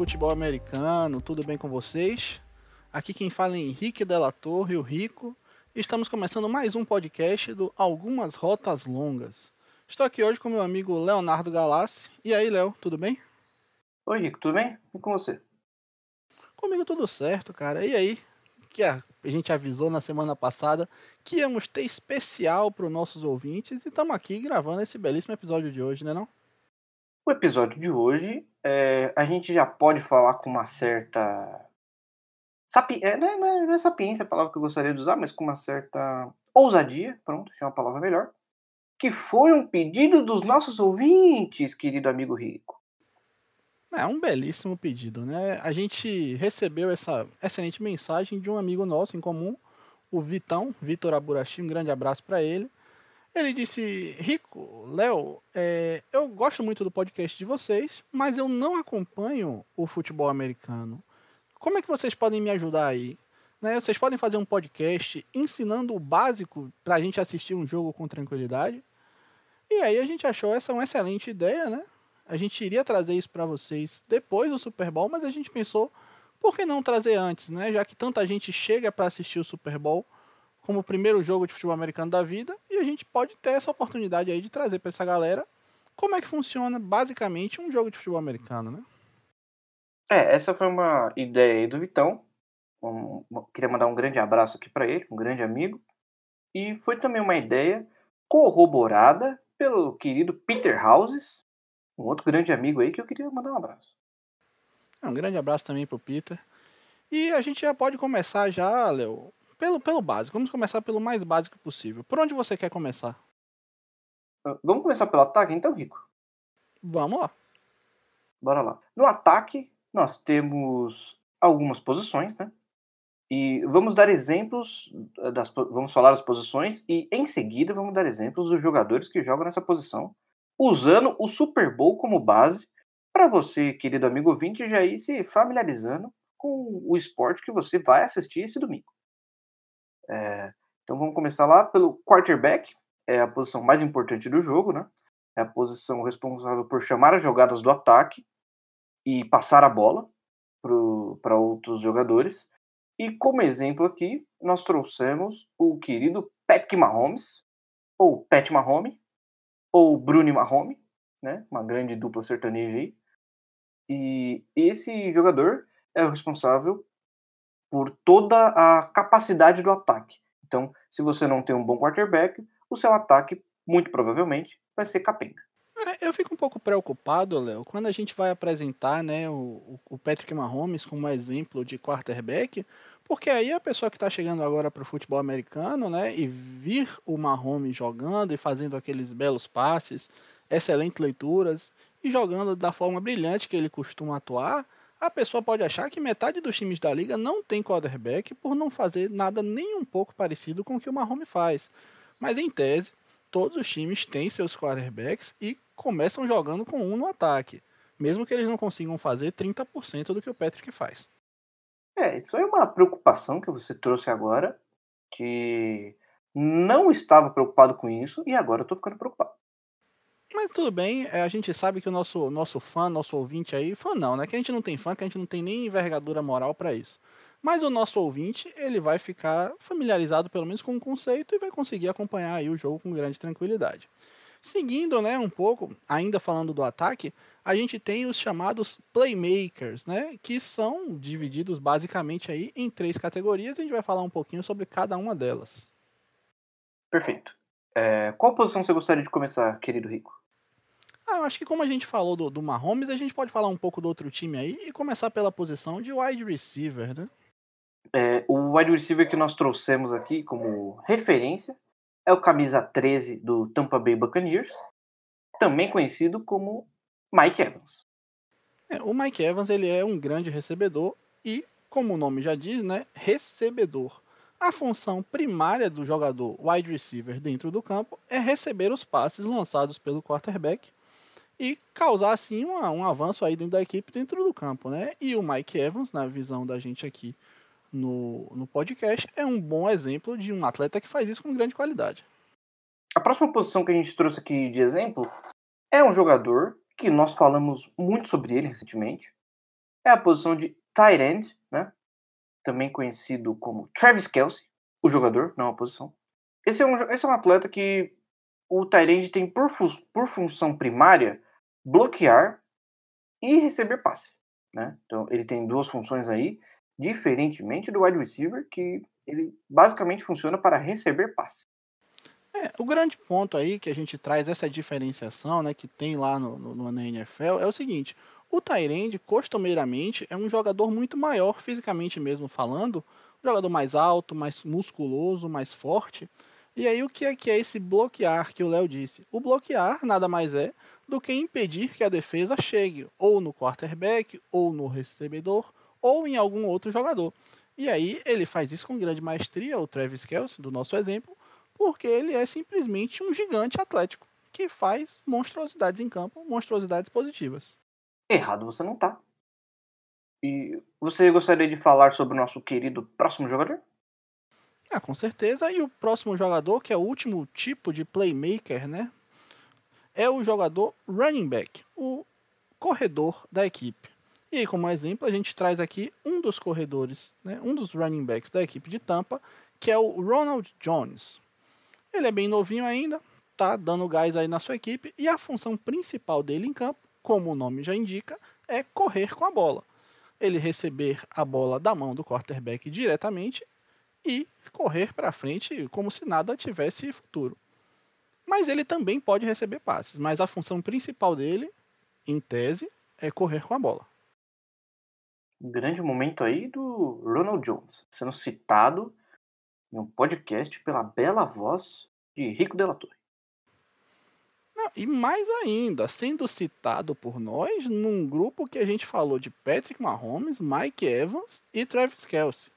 Futebol americano, tudo bem com vocês? Aqui quem fala é Henrique Della Torre, o Rico. Estamos começando mais um podcast do Algumas Rotas Longas. Estou aqui hoje com meu amigo Leonardo Galassi. E aí, Léo, tudo bem? Oi, Rico, tudo bem? E com você? Comigo tudo certo, cara. E aí? Que a gente avisou na semana passada que íamos ter especial para os nossos ouvintes e estamos aqui gravando esse belíssimo episódio de hoje, né não? O episódio de hoje, é, a gente já pode falar com uma certa. Sapi... É, não, é, não é sapiência a palavra que eu gostaria de usar, mas com uma certa ousadia, pronto, achei uma palavra melhor, que foi um pedido dos nossos ouvintes, querido amigo Rico. É um belíssimo pedido, né? A gente recebeu essa excelente mensagem de um amigo nosso em comum, o Vitão, Vitor Aburachi, um grande abraço para ele. Ele disse: Rico, Léo, é, eu gosto muito do podcast de vocês, mas eu não acompanho o futebol americano. Como é que vocês podem me ajudar aí? Né, vocês podem fazer um podcast ensinando o básico para a gente assistir um jogo com tranquilidade? E aí a gente achou essa uma excelente ideia, né? A gente iria trazer isso para vocês depois do Super Bowl, mas a gente pensou, por que não trazer antes, né? Já que tanta gente chega para assistir o Super Bowl como o primeiro jogo de futebol americano da vida e a gente pode ter essa oportunidade aí de trazer para essa galera como é que funciona basicamente um jogo de futebol americano, né? É, essa foi uma ideia aí do Vitão. Um, queria mandar um grande abraço aqui para ele, um grande amigo. E foi também uma ideia corroborada pelo querido Peter Houses, um outro grande amigo aí que eu queria mandar um abraço. É, um grande abraço também pro Peter. E a gente já pode começar já, Léo, pelo, pelo básico. Vamos começar pelo mais básico possível. Por onde você quer começar? Ah, vamos começar pelo ataque, então, Rico? Vamos lá. Bora lá. No ataque, nós temos algumas posições, né? E vamos dar exemplos das vamos falar das posições e em seguida vamos dar exemplos dos jogadores que jogam nessa posição, usando o Super Bowl como base para você, querido amigo ouvinte, já ir se familiarizando com o esporte que você vai assistir esse domingo. É, então vamos começar lá pelo quarterback, é a posição mais importante do jogo, né? É a posição responsável por chamar as jogadas do ataque e passar a bola para outros jogadores. E como exemplo aqui, nós trouxemos o querido Patrick Mahomes, ou Pat Mahomes, ou Bruni Mahomes, né? Uma grande dupla sertaneja aí. E esse jogador é o responsável por toda a capacidade do ataque. Então, se você não tem um bom quarterback, o seu ataque, muito provavelmente, vai ser capenga. Eu fico um pouco preocupado, Léo, quando a gente vai apresentar né, o, o Patrick Mahomes como exemplo de quarterback, porque aí a pessoa que está chegando agora para o futebol americano, né, e vir o Mahomes jogando e fazendo aqueles belos passes, excelentes leituras e jogando da forma brilhante que ele costuma atuar, a pessoa pode achar que metade dos times da liga não tem quarterback por não fazer nada nem um pouco parecido com o que o Mahomes faz. Mas em tese, todos os times têm seus quarterbacks e começam jogando com um no ataque, mesmo que eles não consigam fazer 30% do que o Patrick faz. É, isso é uma preocupação que você trouxe agora, que não estava preocupado com isso e agora eu tô ficando preocupado. Mas tudo bem, é, a gente sabe que o nosso, nosso fã, nosso ouvinte aí, fã não, né? Que a gente não tem fã, que a gente não tem nem envergadura moral para isso. Mas o nosso ouvinte, ele vai ficar familiarizado pelo menos com o conceito e vai conseguir acompanhar aí o jogo com grande tranquilidade. Seguindo, né, um pouco, ainda falando do ataque, a gente tem os chamados playmakers, né, que são divididos basicamente aí em três categorias. A gente vai falar um pouquinho sobre cada uma delas. Perfeito. É, qual posição você gostaria de começar, querido Rico? Ah, eu acho que como a gente falou do, do Mahomes, a gente pode falar um pouco do outro time aí e começar pela posição de wide receiver, né? É, o wide receiver que nós trouxemos aqui como referência é o camisa 13 do Tampa Bay Buccaneers, também conhecido como Mike Evans. É, o Mike Evans ele é um grande recebedor e, como o nome já diz, né, recebedor. A função primária do jogador wide receiver dentro do campo é receber os passes lançados pelo quarterback e causar assim um, um avanço aí dentro da equipe dentro do campo, né? E o Mike Evans, na visão da gente aqui no, no podcast, é um bom exemplo de um atleta que faz isso com grande qualidade. A próxima posição que a gente trouxe aqui de exemplo é um jogador que nós falamos muito sobre ele recentemente, é a posição de tight end, né? também conhecido como Travis Kelsey, o jogador, não a posição. Esse é um, esse é um atleta que o Tyrande tem por, por função primária bloquear e receber passe. Né? Então ele tem duas funções aí, diferentemente do wide receiver, que ele basicamente funciona para receber passe. É, o grande ponto aí que a gente traz essa diferenciação, né, que tem lá no, no, NFL, é o seguinte: o Tyrande, costumeiramente, é um jogador muito maior, fisicamente mesmo falando, um jogador mais alto, mais musculoso, mais forte. E aí o que é que é esse bloquear que o Léo disse? O bloquear nada mais é do que impedir que a defesa chegue ou no quarterback, ou no recebedor, ou em algum outro jogador. E aí ele faz isso com grande maestria, o Travis Kelce, do nosso exemplo, porque ele é simplesmente um gigante atlético que faz monstruosidades em campo, monstruosidades positivas. Errado você não tá. E você gostaria de falar sobre o nosso querido próximo jogador? Ah, com certeza. E o próximo jogador, que é o último tipo de playmaker, né? É o jogador running back, o corredor da equipe. E aí, como exemplo, a gente traz aqui um dos corredores, né, um dos running backs da equipe de Tampa, que é o Ronald Jones. Ele é bem novinho ainda, tá dando gás aí na sua equipe, e a função principal dele em campo como o nome já indica, é correr com a bola. Ele receber a bola da mão do quarterback diretamente e correr para frente como se nada tivesse futuro. Mas ele também pode receber passes, mas a função principal dele, em tese, é correr com a bola. Um grande momento aí do Ronald Jones, sendo citado em um podcast pela bela voz de Rico Della Torre. Não, e mais ainda, sendo citado por nós num grupo que a gente falou de Patrick Mahomes, Mike Evans e Travis Kelsey.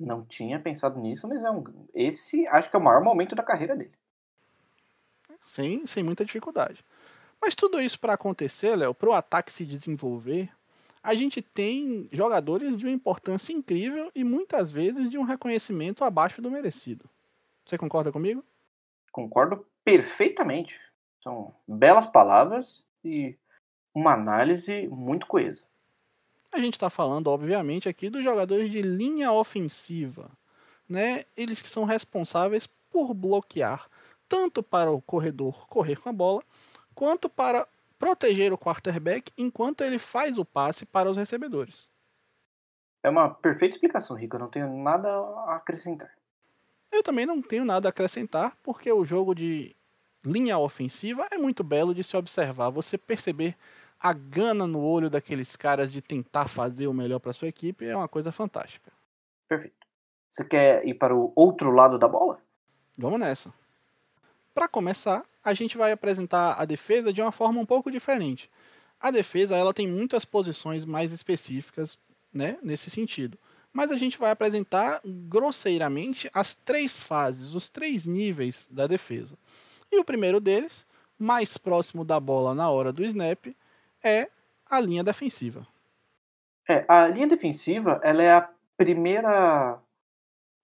Não tinha pensado nisso, mas é um, esse acho que é o maior momento da carreira dele. Sem, sem muita dificuldade. Mas tudo isso para acontecer, Léo, para o ataque se desenvolver, a gente tem jogadores de uma importância incrível e muitas vezes de um reconhecimento abaixo do merecido. Você concorda comigo? Concordo perfeitamente. São belas palavras e uma análise muito coesa. A gente está falando, obviamente, aqui dos jogadores de linha ofensiva. Né? Eles que são responsáveis por bloquear tanto para o corredor correr com a bola, quanto para proteger o quarterback enquanto ele faz o passe para os recebedores. É uma perfeita explicação, Rico. Eu não tenho nada a acrescentar. Eu também não tenho nada a acrescentar, porque o jogo de linha ofensiva é muito belo de se observar. Você perceber a gana no olho daqueles caras de tentar fazer o melhor para sua equipe é uma coisa fantástica. Perfeito. Você quer ir para o outro lado da bola? Vamos nessa. Para começar, a gente vai apresentar a defesa de uma forma um pouco diferente. A defesa ela tem muitas posições mais específicas né, nesse sentido mas a gente vai apresentar grosseiramente as três fases, os três níveis da defesa. E o primeiro deles, mais próximo da bola na hora do snap, é a linha defensiva. É, a linha defensiva, ela é a primeira,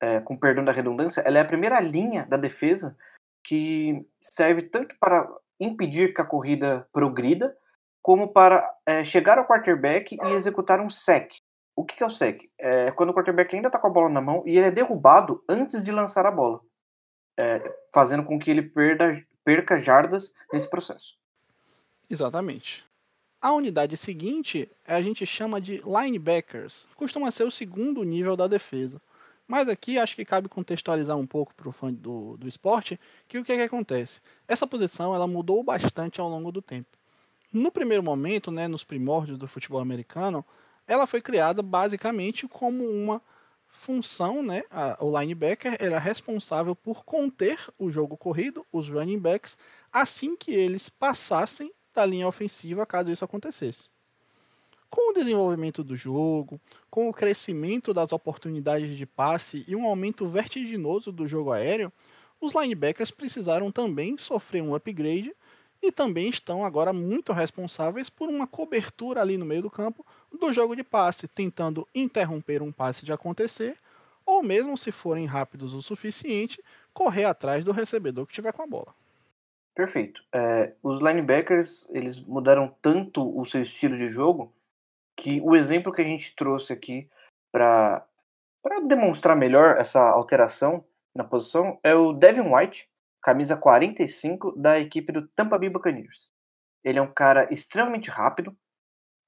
é, com perdão da redundância, ela é a primeira linha da defesa que serve tanto para impedir que a corrida progrida, como para é, chegar ao quarterback e executar um sec, o que, que é o sec? É quando o quarterback ainda está com a bola na mão e ele é derrubado antes de lançar a bola, é, fazendo com que ele perda, perca jardas nesse processo. Exatamente. A unidade seguinte a gente chama de linebackers, costuma ser o segundo nível da defesa. Mas aqui acho que cabe contextualizar um pouco para o fã do, do esporte que o que, é que acontece? Essa posição ela mudou bastante ao longo do tempo. No primeiro momento, né, nos primórdios do futebol americano, ela foi criada basicamente como uma função, né? o linebacker era responsável por conter o jogo corrido, os running backs, assim que eles passassem da linha ofensiva, caso isso acontecesse. Com o desenvolvimento do jogo, com o crescimento das oportunidades de passe e um aumento vertiginoso do jogo aéreo, os linebackers precisaram também sofrer um upgrade e também estão agora muito responsáveis por uma cobertura ali no meio do campo do jogo de passe, tentando interromper um passe de acontecer, ou mesmo se forem rápidos o suficiente, correr atrás do recebedor que estiver com a bola. Perfeito. É, os linebackers eles mudaram tanto o seu estilo de jogo que o exemplo que a gente trouxe aqui para demonstrar melhor essa alteração na posição é o Devin White, camisa 45 da equipe do Tampa Bay Buccaneers. Ele é um cara extremamente rápido,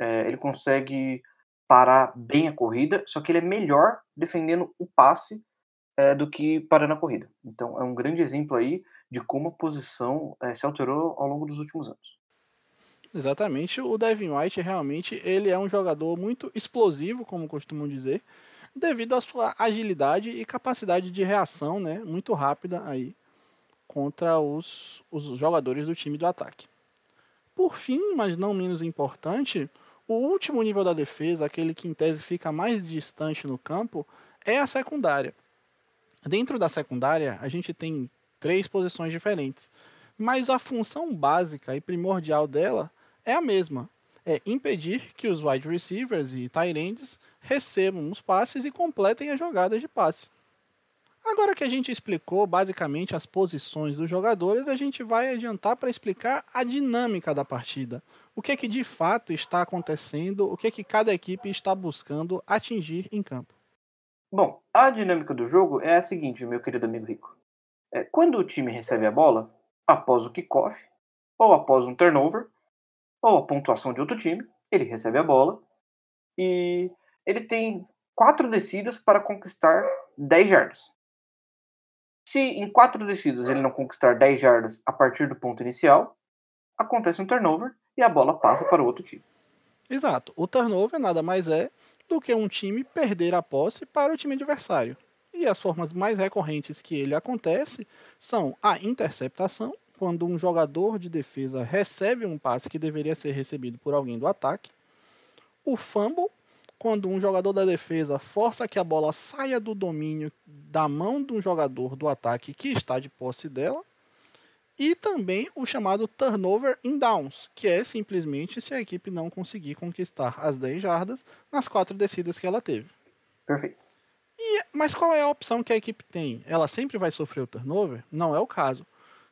é, ele consegue parar bem a corrida, só que ele é melhor defendendo o passe é, do que parando a corrida. Então é um grande exemplo aí de como a posição é, se alterou ao longo dos últimos anos. Exatamente, o Devin White realmente ele é um jogador muito explosivo, como costumam dizer, devido à sua agilidade e capacidade de reação, né, muito rápida aí contra os, os jogadores do time do ataque. Por fim, mas não menos importante, o último nível da defesa, aquele que em tese fica mais distante no campo, é a secundária. Dentro da secundária, a gente tem três posições diferentes, mas a função básica e primordial dela é a mesma. É impedir que os wide receivers e tight ends recebam os passes e completem as jogadas de passe. Agora que a gente explicou basicamente as posições dos jogadores, a gente vai adiantar para explicar a dinâmica da partida. O que é que de fato está acontecendo, o que é que cada equipe está buscando atingir em campo. Bom, a dinâmica do jogo é a seguinte, meu querido amigo Rico. É, quando o time recebe a bola, após o kickoff, ou após um turnover, ou a pontuação de outro time, ele recebe a bola e ele tem quatro descidas para conquistar 10 jardas. Se em quatro descidas ele não conquistar 10 jardas a partir do ponto inicial, acontece um turnover e a bola passa para o outro time. Exato. O turnover nada mais é do que um time perder a posse para o time adversário. E as formas mais recorrentes que ele acontece são a interceptação, quando um jogador de defesa recebe um passe que deveria ser recebido por alguém do ataque. O fumble, quando um jogador da defesa força que a bola saia do domínio da mão de um jogador do ataque que está de posse dela. E também o chamado turnover in downs, que é simplesmente se a equipe não conseguir conquistar as 10 jardas nas quatro descidas que ela teve. Perfeito. E, mas qual é a opção que a equipe tem? Ela sempre vai sofrer o turnover? Não é o caso.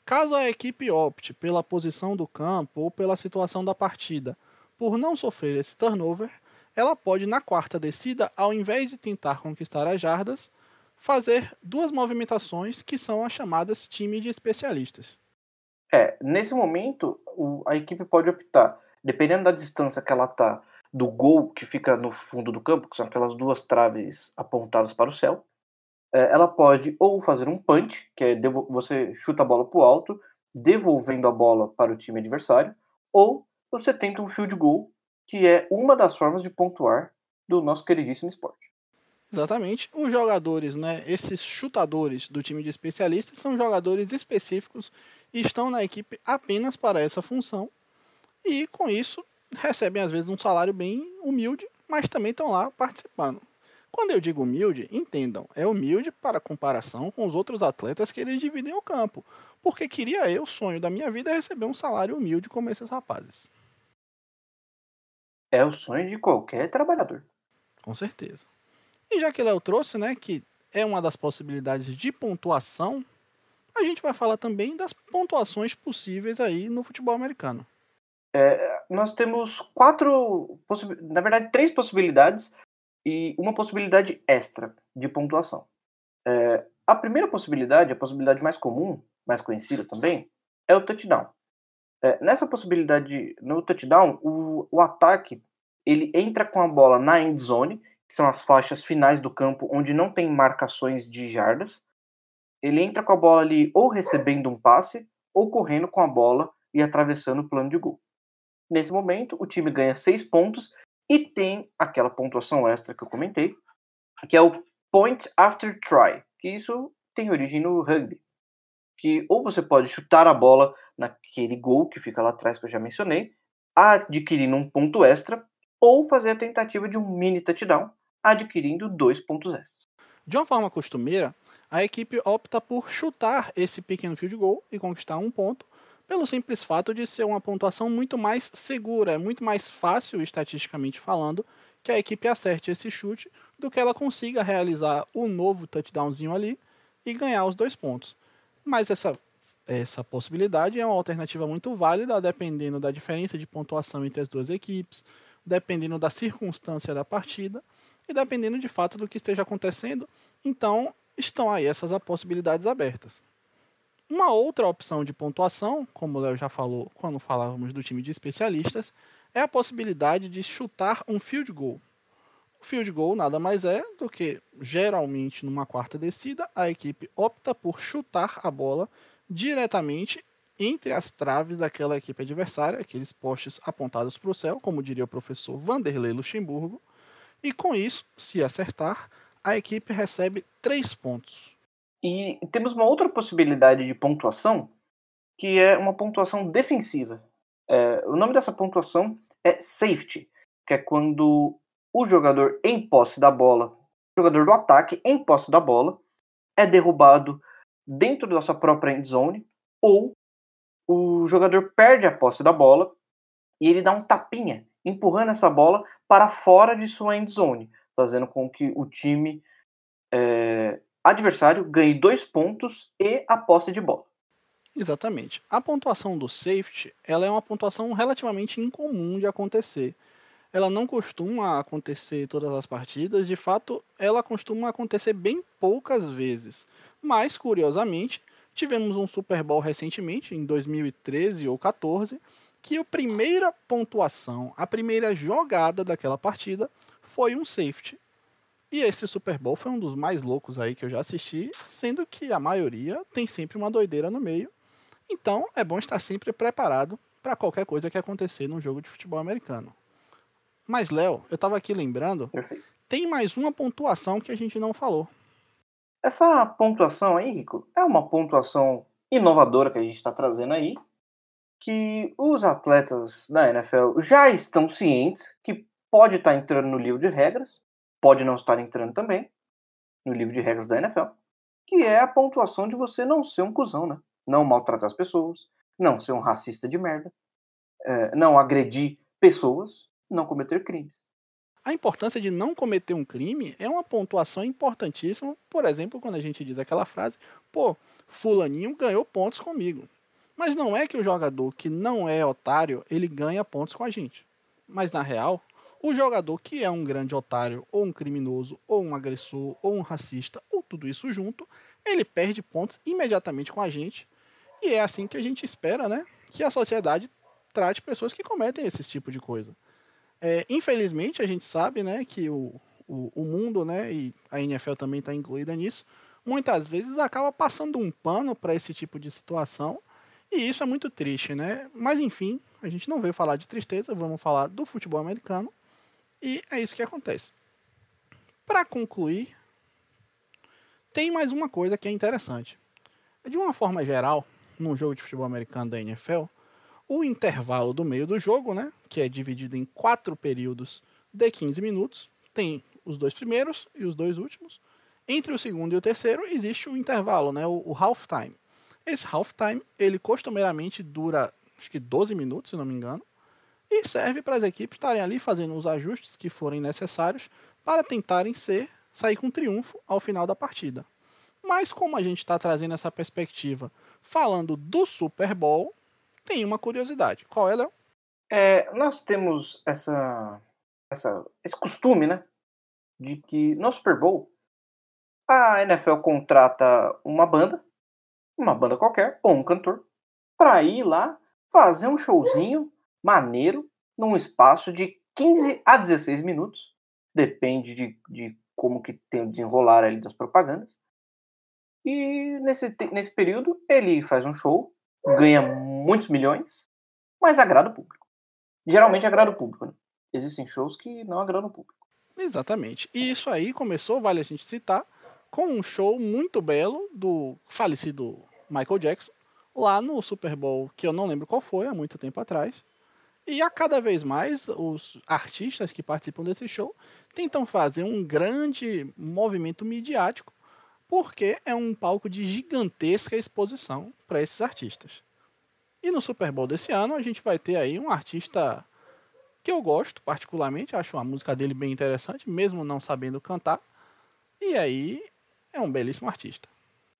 Caso a equipe opte pela posição do campo ou pela situação da partida por não sofrer esse turnover, ela pode, na quarta descida, ao invés de tentar conquistar as jardas, fazer duas movimentações que são as chamadas time de especialistas. É, nesse momento, a equipe pode optar, dependendo da distância que ela está do gol que fica no fundo do campo, que são aquelas duas traves apontadas para o céu, ela pode ou fazer um punch, que é você chuta a bola para o alto, devolvendo a bola para o time adversário, ou você tenta um field goal, que é uma das formas de pontuar do nosso queridíssimo esporte. Exatamente. Os jogadores, né, esses chutadores do time de especialistas são jogadores específicos e estão na equipe apenas para essa função. E com isso recebem às vezes um salário bem humilde, mas também estão lá participando. Quando eu digo humilde, entendam, é humilde para comparação com os outros atletas que eles dividem o campo. Porque queria eu, o sonho da minha vida é receber um salário humilde como esses rapazes. É o sonho de qualquer trabalhador. Com certeza. E já que Léo trouxe, né, que é uma das possibilidades de pontuação, a gente vai falar também das pontuações possíveis aí no futebol americano. É, nós temos quatro, na verdade, três possibilidades e uma possibilidade extra de pontuação. É, a primeira possibilidade, a possibilidade mais comum, mais conhecida também, é o touchdown. É, nessa possibilidade, no touchdown, o, o ataque ele entra com a bola na end zone, que são as faixas finais do campo onde não tem marcações de jardas. Ele entra com a bola ali ou recebendo um passe ou correndo com a bola e atravessando o plano de gol. Nesse momento, o time ganha seis pontos e tem aquela pontuação extra que eu comentei, que é o point after try, que isso tem origem no rugby. Que ou você pode chutar a bola naquele gol que fica lá atrás que eu já mencionei, adquirindo um ponto extra, ou fazer a tentativa de um mini touchdown, adquirindo dois pontos extras. De uma forma costumeira, a equipe opta por chutar esse pequeno field goal e conquistar um ponto, pelo simples fato de ser uma pontuação muito mais segura, é muito mais fácil, estatisticamente falando, que a equipe acerte esse chute do que ela consiga realizar o novo touchdownzinho ali e ganhar os dois pontos. Mas essa essa possibilidade é uma alternativa muito válida, dependendo da diferença de pontuação entre as duas equipes, dependendo da circunstância da partida e dependendo de fato do que esteja acontecendo. Então, estão aí essas possibilidades abertas. Uma outra opção de pontuação, como o Léo já falou quando falávamos do time de especialistas, é a possibilidade de chutar um field goal. O field goal nada mais é do que, geralmente, numa quarta descida, a equipe opta por chutar a bola diretamente entre as traves daquela equipe adversária, aqueles postes apontados para o céu, como diria o professor Vanderlei Luxemburgo, e com isso, se acertar, a equipe recebe três pontos. E temos uma outra possibilidade de pontuação, que é uma pontuação defensiva. É, o nome dessa pontuação é safety, que é quando o jogador em posse da bola, o jogador do ataque em posse da bola, é derrubado dentro da sua própria endzone, ou o jogador perde a posse da bola e ele dá um tapinha, empurrando essa bola para fora de sua endzone, fazendo com que o time é, adversário ganhe dois pontos e a posse de bola. Exatamente. A pontuação do safety ela é uma pontuação relativamente incomum de acontecer. Ela não costuma acontecer todas as partidas, de fato, ela costuma acontecer bem poucas vezes. Mas, curiosamente, tivemos um Super Bowl recentemente, em 2013 ou 14, que a primeira pontuação, a primeira jogada daquela partida foi um safety. E esse Super Bowl foi um dos mais loucos aí que eu já assisti, sendo que a maioria tem sempre uma doideira no meio. Então é bom estar sempre preparado para qualquer coisa que acontecer num jogo de futebol americano. Mas, Léo, eu estava aqui lembrando, Perfeito. tem mais uma pontuação que a gente não falou. Essa pontuação aí, Rico, é uma pontuação inovadora que a gente está trazendo aí, que os atletas da NFL já estão cientes que pode estar tá entrando no livro de regras, pode não estar entrando também no livro de regras da NFL, que é a pontuação de você não ser um cuzão, né? Não maltratar as pessoas, não ser um racista de merda, é, não agredir pessoas, não cometer crimes. A importância de não cometer um crime é uma pontuação importantíssima, por exemplo, quando a gente diz aquela frase, pô, fulaninho ganhou pontos comigo. Mas não é que o jogador que não é otário, ele ganha pontos com a gente. Mas na real, o jogador que é um grande otário, ou um criminoso, ou um agressor, ou um racista, ou tudo isso junto, ele perde pontos imediatamente com a gente. E é assim que a gente espera, né? Que a sociedade trate pessoas que cometem esse tipo de coisa. É, infelizmente, a gente sabe né, que o, o, o mundo, né, e a NFL também está incluída nisso, muitas vezes acaba passando um pano para esse tipo de situação, e isso é muito triste, né? Mas enfim, a gente não veio falar de tristeza, vamos falar do futebol americano, e é isso que acontece. Para concluir, tem mais uma coisa que é interessante. De uma forma geral, num jogo de futebol americano da NFL, o intervalo do meio do jogo, né, que é dividido em quatro períodos de 15 minutos, tem os dois primeiros e os dois últimos. Entre o segundo e o terceiro existe o intervalo, né, o, o half time. Esse half time, ele costumeiramente dura acho que 12 minutos, se não me engano, e serve para as equipes estarem ali fazendo os ajustes que forem necessários para tentarem ser sair com triunfo ao final da partida. Mas como a gente está trazendo essa perspectiva falando do Super Bowl, tem uma curiosidade. Qual é, Léo? É, nós temos essa, essa, esse costume, né? De que no Super Bowl a NFL contrata uma banda, uma banda qualquer, ou um cantor, para ir lá fazer um showzinho maneiro num espaço de 15 a 16 minutos. Depende de, de como que tem o desenrolar ali das propagandas. E nesse, nesse período ele faz um show ganha muitos milhões, mas agrada o público. Geralmente agrada o público, né? Existem shows que não agradam o público. Exatamente. E isso aí começou, vale a gente citar, com um show muito belo do falecido Michael Jackson, lá no Super Bowl, que eu não lembro qual foi, há muito tempo atrás. E a cada vez mais os artistas que participam desse show tentam fazer um grande movimento midiático porque é um palco de gigantesca exposição para esses artistas. E no Super Bowl desse ano a gente vai ter aí um artista que eu gosto particularmente, acho a música dele bem interessante, mesmo não sabendo cantar. E aí é um belíssimo artista.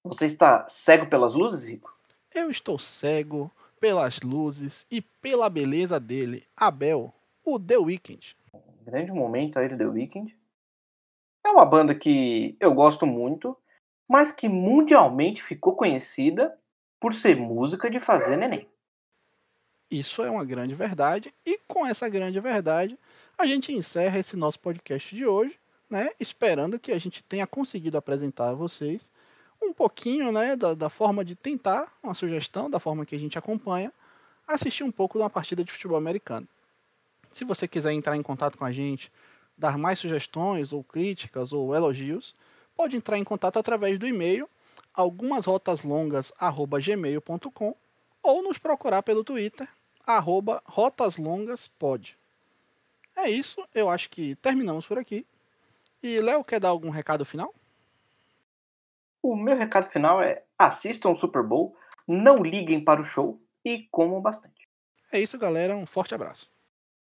Você está cego pelas luzes, Rico? eu estou cego pelas luzes e pela beleza dele, Abel, o The Weeknd. Grande momento aí do The Weeknd. É uma banda que eu gosto muito, mas que mundialmente ficou conhecida por ser música de fazer neném. Isso é uma grande verdade, e com essa grande verdade, a gente encerra esse nosso podcast de hoje, né? Esperando que a gente tenha conseguido apresentar a vocês um pouquinho, né, da, da forma de tentar, uma sugestão da forma que a gente acompanha, assistir um pouco de uma partida de futebol americano. Se você quiser entrar em contato com a gente, dar mais sugestões ou críticas ou elogios, pode entrar em contato através do e-mail algumasrotaslongas@gmail.com ou nos procurar pelo Twitter rotaslongaspod. É isso, eu acho que terminamos por aqui. E Léo, quer dar algum recado final? O meu recado final é: assistam o Super Bowl, não liguem para o show e comam bastante. É isso, galera. Um forte abraço.